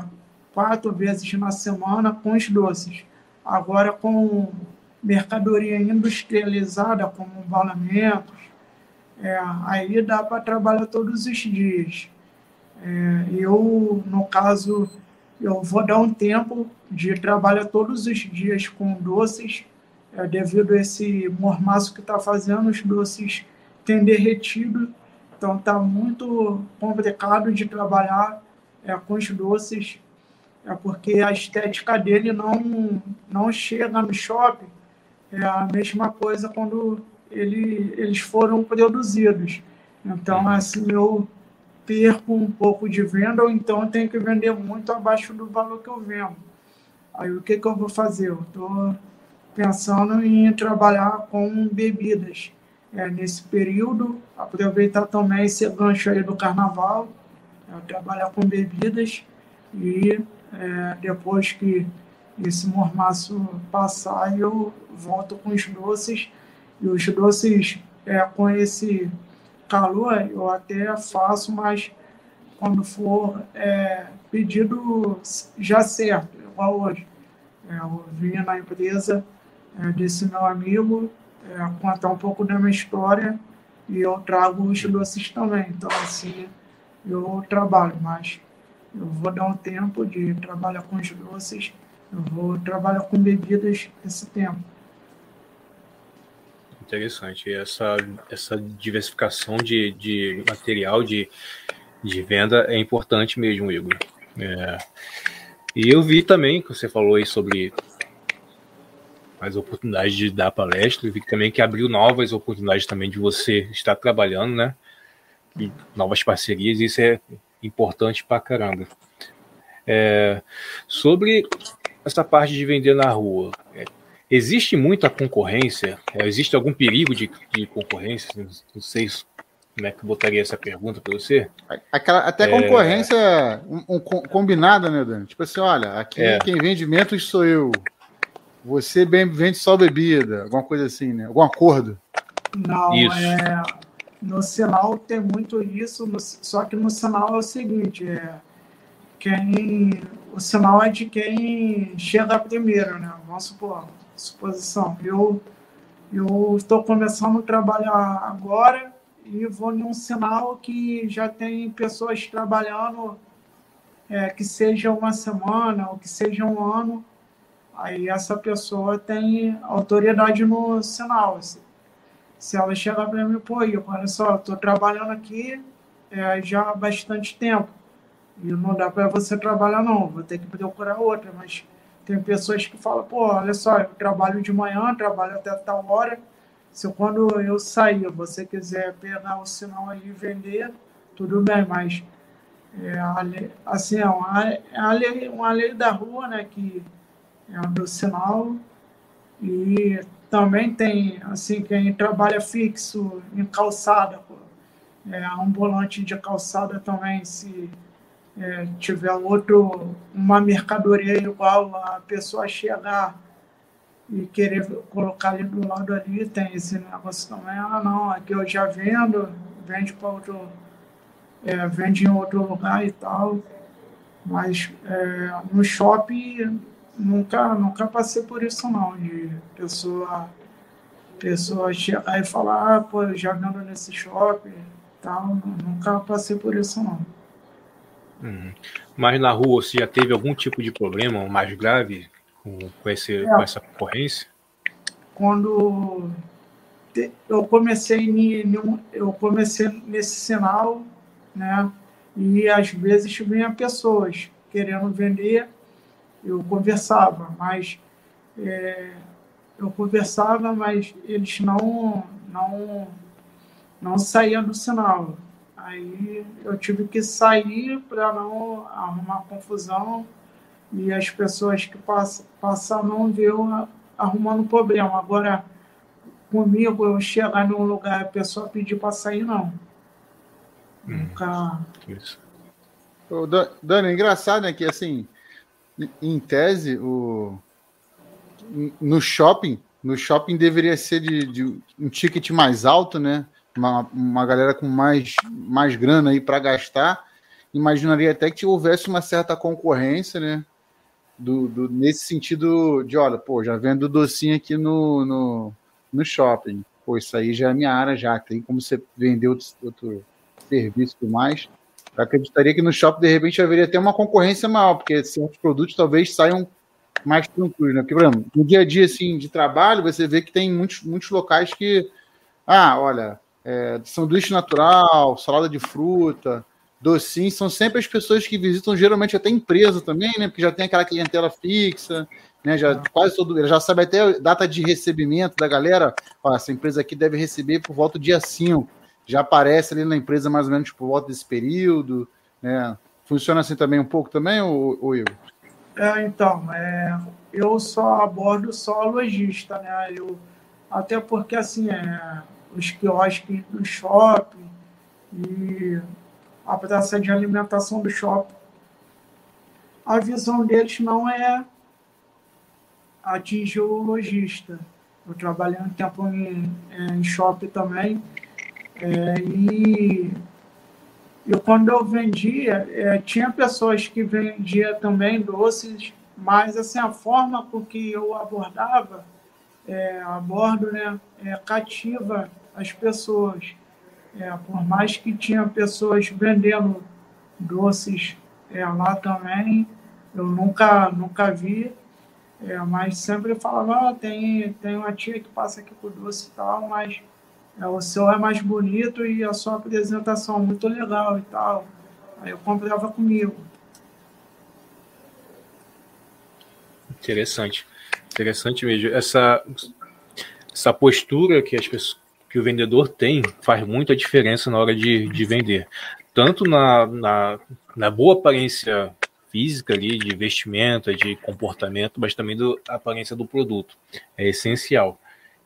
quatro vezes na semana com os doces. Agora com mercadoria industrializada, como embalamentos, é, aí dá para trabalhar todos os dias. É, eu, no caso, eu vou dar um tempo de trabalhar todos os dias com doces, é, devido a esse mormaço que está fazendo, os doces têm derretido então está muito complicado de trabalhar é, com os doces, é porque a estética dele não, não chega no shopping. É a mesma coisa quando ele, eles foram produzidos. Então, uhum. assim, eu perco um pouco de venda, ou então eu tenho que vender muito abaixo do valor que eu vendo. Aí o que, que eu vou fazer? Eu estou pensando em trabalhar com bebidas é, nesse período, aproveitar também esse gancho aí do carnaval, é, trabalhar com bebidas e é, depois que esse mormaço passar, eu volto com os doces. E os doces, é, com esse calor, eu até faço, mas quando for é, pedido já certo, igual hoje. É, eu vim na empresa é, desse meu amigo, é, contar um pouco da minha história e eu trago os doces também. Então, assim, eu trabalho, mas eu vou dar um tempo de trabalhar com os doces, eu vou trabalhar com bebidas esse tempo. Interessante. Essa, essa diversificação de, de material de, de venda é importante mesmo, Igor. É. E eu vi também que você falou aí sobre mais oportunidade de dar palestra, e vi também que abriu novas oportunidades também de você estar trabalhando, né? E novas parcerias, isso é importante pra caramba. É, sobre essa parte de vender na rua, é, existe muita concorrência? É, existe algum perigo de, de concorrência? Não sei como é que eu botaria essa pergunta para você. Aquela, até é... concorrência um, um, combinada, né, Dani? Tipo assim, olha, aqui é. quem vende mentos sou eu. Você bem vende só bebida, alguma coisa assim, né? Algum acordo. Não, isso. é. No sinal tem muito isso, no, só que no sinal é o seguinte, é quem o sinal é de quem chega primeiro, né? Vamos supor, suposição. Eu estou começando a trabalhar agora e vou num sinal que já tem pessoas trabalhando é, que seja uma semana ou que seja um ano. Aí essa pessoa tem autoridade no sinal. Se ela chegar para mim, pô, eu, olha só, estou trabalhando aqui é, já há bastante tempo e não dá para você trabalhar, não, vou ter que procurar outra. Mas tem pessoas que falam, pô, olha só, eu trabalho de manhã, trabalho até tal hora. Se quando eu sair, você quiser pegar o sinal aí e vender, tudo bem, mas é assim, é uma, é uma, lei, uma lei da rua, né, que é do sinal. E também tem, assim, quem trabalha fixo em calçada, é, ambulante de calçada também, se é, tiver outro, uma mercadoria igual, a pessoa chegar e querer colocar ali do lado ali, tem esse negócio também, ah não, aqui eu já vendo, vende para outro, é, vende em outro lugar e tal. Mas é, no shopping nunca, nunca passei por isso não, de pessoa, pessoa chegar e falar, ah, pô, eu já vendo nesse shopping tal, nunca passei por isso não. Uhum. Mas na rua você já teve algum tipo de problema mais grave com, com, esse, é. com essa concorrência? Quando eu comecei eu comecei nesse sinal, né? E às vezes vinha pessoas querendo vender, eu conversava, mas é, eu conversava, mas eles não não não saíam do sinal. Aí eu tive que sair para não arrumar confusão e as pessoas que passam, passam não ver arrumando problema. Agora, comigo, eu chegar num lugar e a pessoa pedir para sair, não. Hum, Nunca. Isso. Dani, é engraçado né, que, assim, em tese, o... no shopping, no shopping deveria ser de, de um ticket mais alto, né? uma, uma galera com mais, mais grana aí para gastar, imaginaria até que houvesse uma certa concorrência, né? Do, do, nesse sentido de, olha, pô, já vendo docinho aqui no, no, no shopping. Pô, isso aí já é minha área, já tem como você vender outro, outro serviço e mais. Eu acreditaria que no shopping, de repente, haveria até uma concorrência maior, porque certos produtos talvez saiam mais tranquilos, né? Porque, por exemplo, no dia a dia, assim, de trabalho, você vê que tem muitos, muitos locais que, ah, olha, é, sanduíche natural, salada de fruta, docinho, são sempre as pessoas que visitam, geralmente até empresa também, né? Porque já tem aquela clientela fixa, né? Já quase todo, já sabe até data de recebimento da galera. Ó, essa empresa aqui deve receber por volta do dia 5. Já aparece ali na empresa mais ou menos por volta desse período, né? Funciona assim também um pouco também, ou, ou Igor? É, então, é, eu só abordo só lojista, né? Eu, até porque assim, é, os quiosques do shopping e a praça de alimentação do shopping. A visão deles não é atingir o lojista. Eu trabalhei um tempo em, em shopping também. É, e eu, quando eu vendia, é, tinha pessoas que vendiam também doces, mas assim, a forma com que eu abordava, é, abordo, né, é, cativa as pessoas. É, por mais que tinha pessoas vendendo doces é, lá também, eu nunca, nunca vi, mas sempre falava, ah, tem, tem uma tia que passa aqui com doce e tal, mas é, o seu é mais bonito e a sua apresentação é muito legal e tal. Aí eu comprava comigo. Interessante. Interessante mesmo. Essa, essa postura que as pessoas que o vendedor tem faz muita diferença na hora de, de vender. Tanto na, na, na boa aparência física ali, de vestimenta, de comportamento, mas também da aparência do produto. É essencial.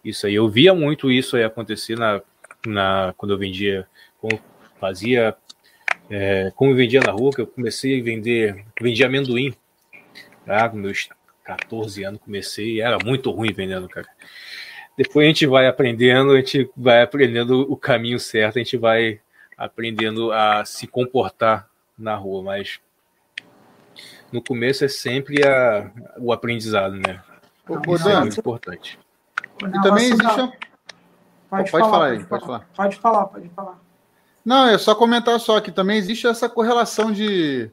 Isso aí, eu via muito isso aí acontecer na, na, quando eu vendia, quando fazia, é, como eu vendia na rua, que eu comecei a vender, vendia amendoim, tá? com meus 14 anos comecei, era muito ruim vendendo, cara. Depois a gente vai aprendendo, a gente vai aprendendo o caminho certo, a gente vai aprendendo a se comportar na rua, mas no começo é sempre a, o aprendizado, né? Isso é muito importante. E também existe. Pode, pode, falar, falar aí, pode falar. Pode falar, pode falar. Não, é só comentar só que também existe essa correlação de,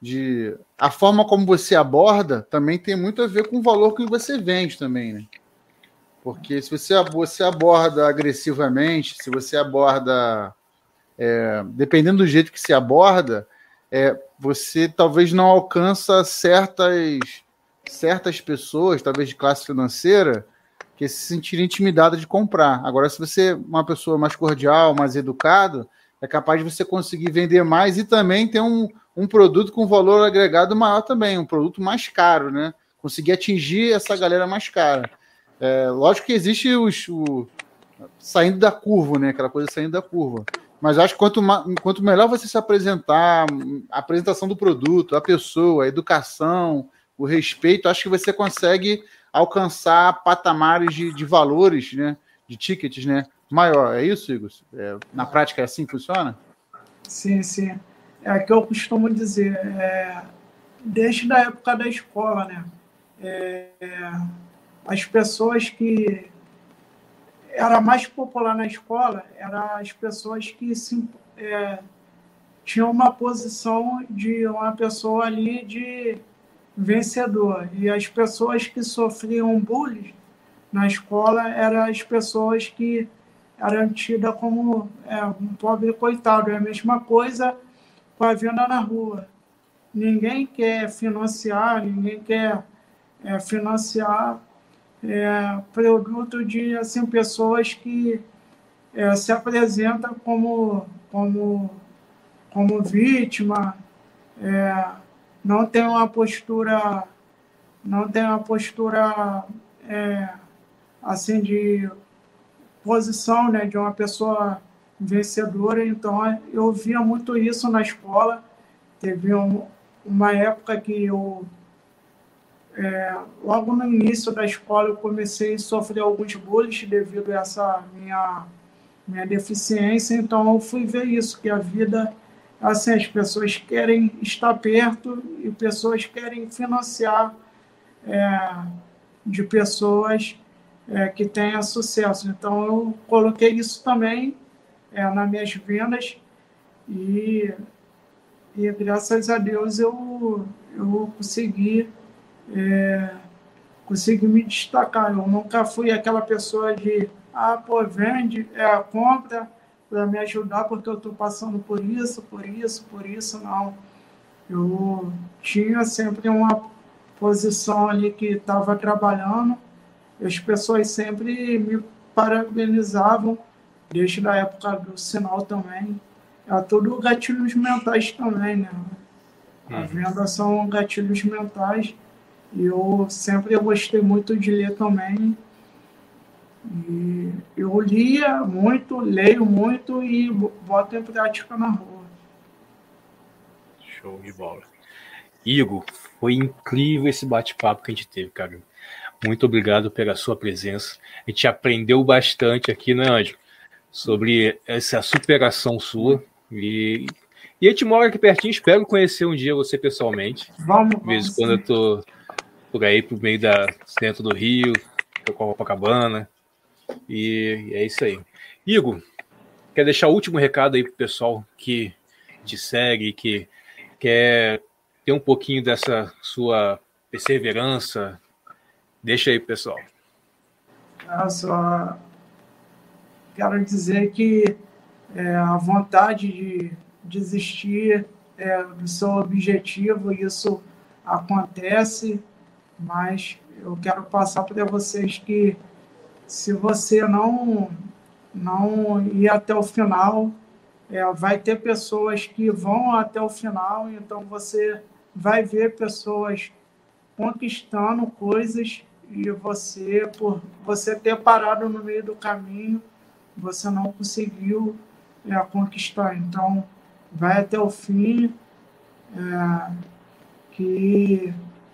de a forma como você aborda também tem muito a ver com o valor que você vende também, né? Porque se você, você aborda agressivamente, se você aborda é, dependendo do jeito que se aborda, é, você talvez não alcança certas certas pessoas, talvez de classe financeira, que se sentirem intimidadas de comprar. Agora, se você é uma pessoa mais cordial, mais educado, é capaz de você conseguir vender mais e também ter um, um produto com valor agregado maior também, um produto mais caro, né? Conseguir atingir essa galera mais cara. É, lógico que existe os, o, saindo da curva, né? Aquela coisa saindo da curva. Mas acho que quanto, quanto melhor você se apresentar, a apresentação do produto, a pessoa, a educação, o respeito, acho que você consegue alcançar patamares de, de valores, né? De tickets, né? Maior. É isso, Igor? É, na prática é assim que funciona? Sim, sim. É que eu costumo dizer, é, desde a época da escola, né? É, as pessoas que era mais popular na escola eram as pessoas que se, é, tinham uma posição de uma pessoa ali de vencedor. E as pessoas que sofriam bullying na escola eram as pessoas que eram tidas como é, um pobre coitado. É a mesma coisa com a venda na rua. Ninguém quer financiar, ninguém quer é, financiar é, produto de assim, pessoas que é, se apresentam como, como, como vítima, é, não tem uma postura, não tem uma postura é, assim de posição né, de uma pessoa vencedora. Então eu via muito isso na escola. Teve um, uma época que eu é, logo no início da escola eu comecei a sofrer alguns bullying devido a essa minha minha deficiência, então eu fui ver isso que a vida assim, as pessoas querem estar perto e pessoas querem financiar é, de pessoas é, que tenham sucesso. Então, eu coloquei isso também é, nas minhas vendas e, e, graças a Deus, eu, eu consegui, é, consegui me destacar. Eu nunca fui aquela pessoa de, ah, pô, vende, é, compra, para me ajudar porque eu estou passando por isso, por isso, por isso, não. Eu tinha sempre uma posição ali que estava trabalhando, as pessoas sempre me parabenizavam, desde a época do sinal também. É tudo gatilhos mentais também, né? A uhum. venda são gatilhos mentais. E eu sempre gostei muito de ler também. E eu lia muito, leio muito e boto em prática na rua. Show de bola. Igor, foi incrível esse bate-papo que a gente teve, cara. Muito obrigado pela sua presença. A gente aprendeu bastante aqui, né, Anjo? Sobre essa superação sua. E, e a gente mora aqui pertinho, espero conhecer um dia você pessoalmente. Vamos, vamos. Mesmo quando eu tô por aí, pro meio da centro do Rio, Copacabana. E é isso aí. Igor, quer deixar o último recado aí pro pessoal que te segue, que quer ter um pouquinho dessa sua perseverança? Deixa aí, pessoal. Eu só quero dizer que é, a vontade de desistir é, do seu objetivo, isso acontece, mas eu quero passar para vocês que se você não, não ir até o final, é, vai ter pessoas que vão até o final, então você vai ver pessoas conquistando coisas e você, por você ter parado no meio do caminho, você não conseguiu é, conquistar. Então, vai até o fim, é, que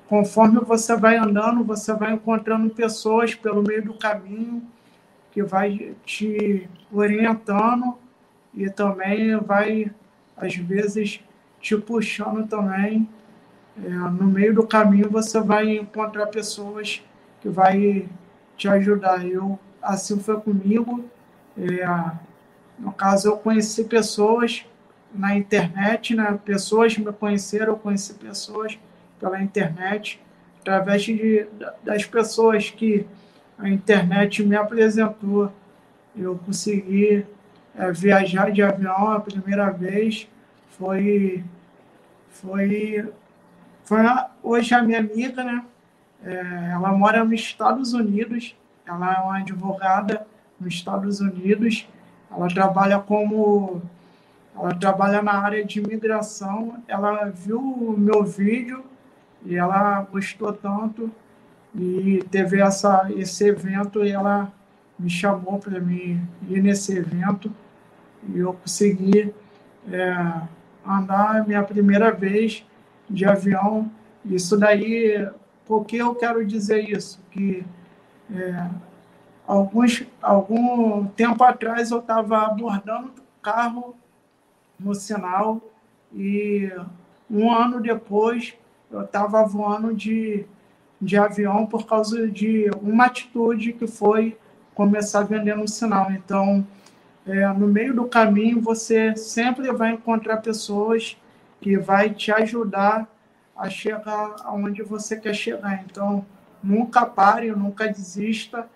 conforme você vai andando, você vai encontrando pessoas pelo meio do caminho que vai te orientando e também vai, às vezes, te puxando também. É, no meio do caminho você vai encontrar pessoas que vai te ajudar. Eu, assim foi comigo. É, no caso, eu conheci pessoas na internet, né? pessoas me conheceram, eu conheci pessoas pela internet, através de, das pessoas que a internet me apresentou. Eu consegui é, viajar de avião a primeira vez, foi, foi, foi hoje a minha amiga, né? É, ela mora nos Estados Unidos, ela é uma advogada nos Estados Unidos, ela trabalha como ela trabalha na área de imigração, ela viu o meu vídeo e ela gostou tanto e teve essa, esse evento e ela me chamou para mim ir nesse evento e eu consegui é, andar minha primeira vez de avião. Isso daí, por que eu quero dizer isso? Que é, alguns, algum tempo atrás eu estava abordando o carro no sinal e um ano depois eu estava voando de de avião por causa de uma atitude que foi começar a vender no sinal. Então, é, no meio do caminho, você sempre vai encontrar pessoas que vai te ajudar a chegar aonde você quer chegar. Então, nunca pare, nunca desista.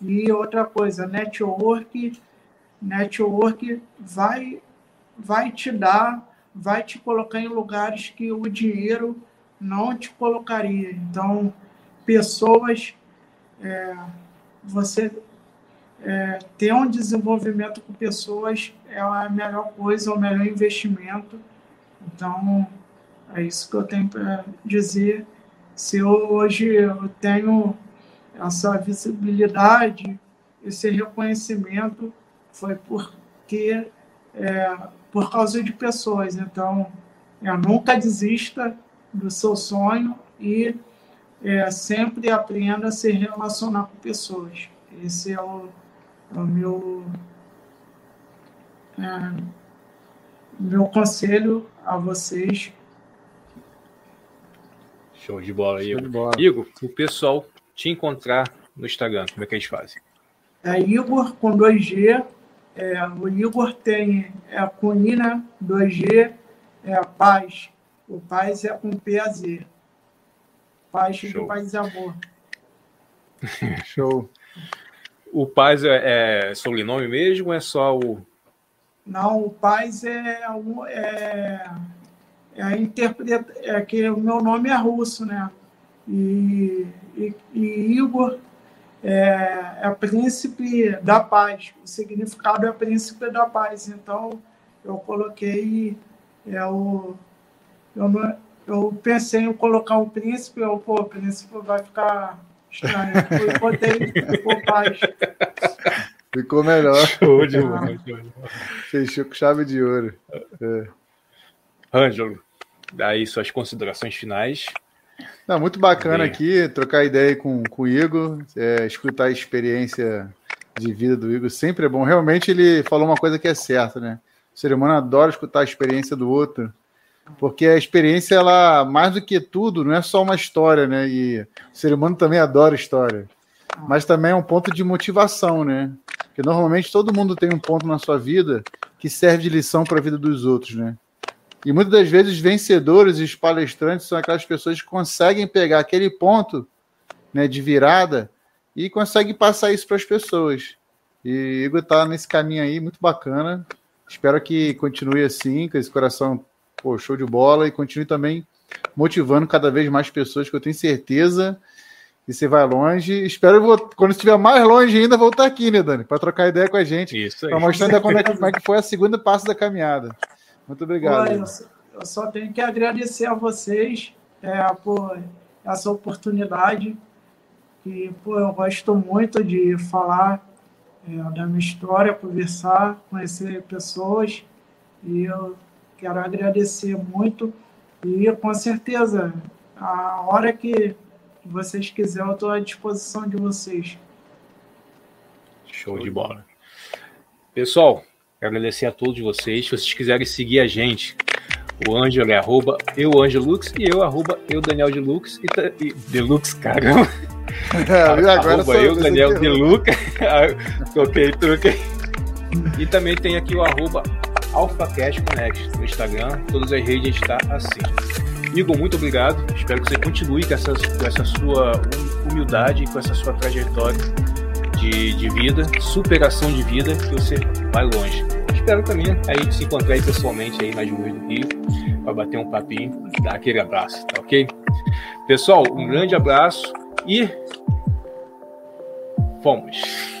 E outra coisa, network, network vai, vai te dar, vai te colocar em lugares que o dinheiro não te colocaria. Então, pessoas, é, você é, ter um desenvolvimento com pessoas é a melhor coisa, o melhor investimento. Então, é isso que eu tenho para dizer. Se eu, hoje eu tenho essa visibilidade, esse reconhecimento, foi porque é, por causa de pessoas. Então, eu nunca desista do seu sonho e é, sempre aprenda a se relacionar com pessoas. Esse é o, é o meu, é, meu conselho a vocês. Show de bola, Igor. De bola. Igor, o pessoal te encontrar no Instagram, como é que eles fazem? É Igor com 2G. É, o Igor tem é com I, né? 2G, é Paz. O Paz é com PAZ. Paz Show. do Paz e Amor. Show. O Paz é, é sobrenome mesmo ou é só o. Não, o Paz é, é, é a interpreta. É que o meu nome é russo, né? E, e, e Igor é, é príncipe da paz. O significado é príncipe da paz. Então, eu coloquei é o, eu, eu pensei em colocar um príncipe, eu, pô, o príncipe vai ficar estranho. Eu botei o paz. Ficou melhor. Show de bola. Fechou com chave de ouro. É. Ângelo, daí suas considerações finais. Não, muito bacana Bem. aqui trocar ideia com, com o Igor, é, escutar a experiência de vida do Igor sempre é bom. Realmente ele falou uma coisa que é certa, né? O ser humano adora escutar a experiência do outro porque a experiência, ela, mais do que tudo, não é só uma história, né? E o ser humano também adora história. Mas também é um ponto de motivação, né? Porque normalmente todo mundo tem um ponto na sua vida que serve de lição para a vida dos outros, né? E muitas das vezes vencedores e os palestrantes são aquelas pessoas que conseguem pegar aquele ponto né, de virada e conseguem passar isso para as pessoas. E Igor está nesse caminho aí, muito bacana. Espero que continue assim, com esse coração Pô, show de bola e continue também motivando cada vez mais pessoas, que eu tenho certeza que você vai longe. Espero, quando estiver mais longe ainda, voltar aqui, né, Dani? Para trocar ideia com a gente. Isso aí. Para mostrar ainda como é, que, como é, que, foi a segunda parte da caminhada. Muito obrigado. eu, eu só tenho que agradecer a vocês é, por essa oportunidade. E, pô, eu gosto muito de falar é, da minha história, conversar, conhecer pessoas. E eu quero agradecer muito. E com certeza, a hora que vocês quiserem, eu estou à disposição de vocês. Show de bola. Pessoal, quero agradecer a todos vocês. Se vocês quiserem seguir a gente, o Ângelo é arroba eu, Lux, e eu, arroba eu, Daniel de Lux, e, e Deluxe, caramba. É, agora arroba eu, Daniel de Lux. troquei, troquei. E também tem aqui o arroba AlphaCast Connect no Instagram. Todas as redes está assim. Igor, muito obrigado. Espero que você continue com essa, com essa sua humildade, com essa sua trajetória de, de vida, superação de vida, que você vai longe. Espero também a gente se encontrar aí pessoalmente aí nas ruas do Rio, para bater um papinho, dar aquele abraço, tá ok? Pessoal, um grande abraço e fomos!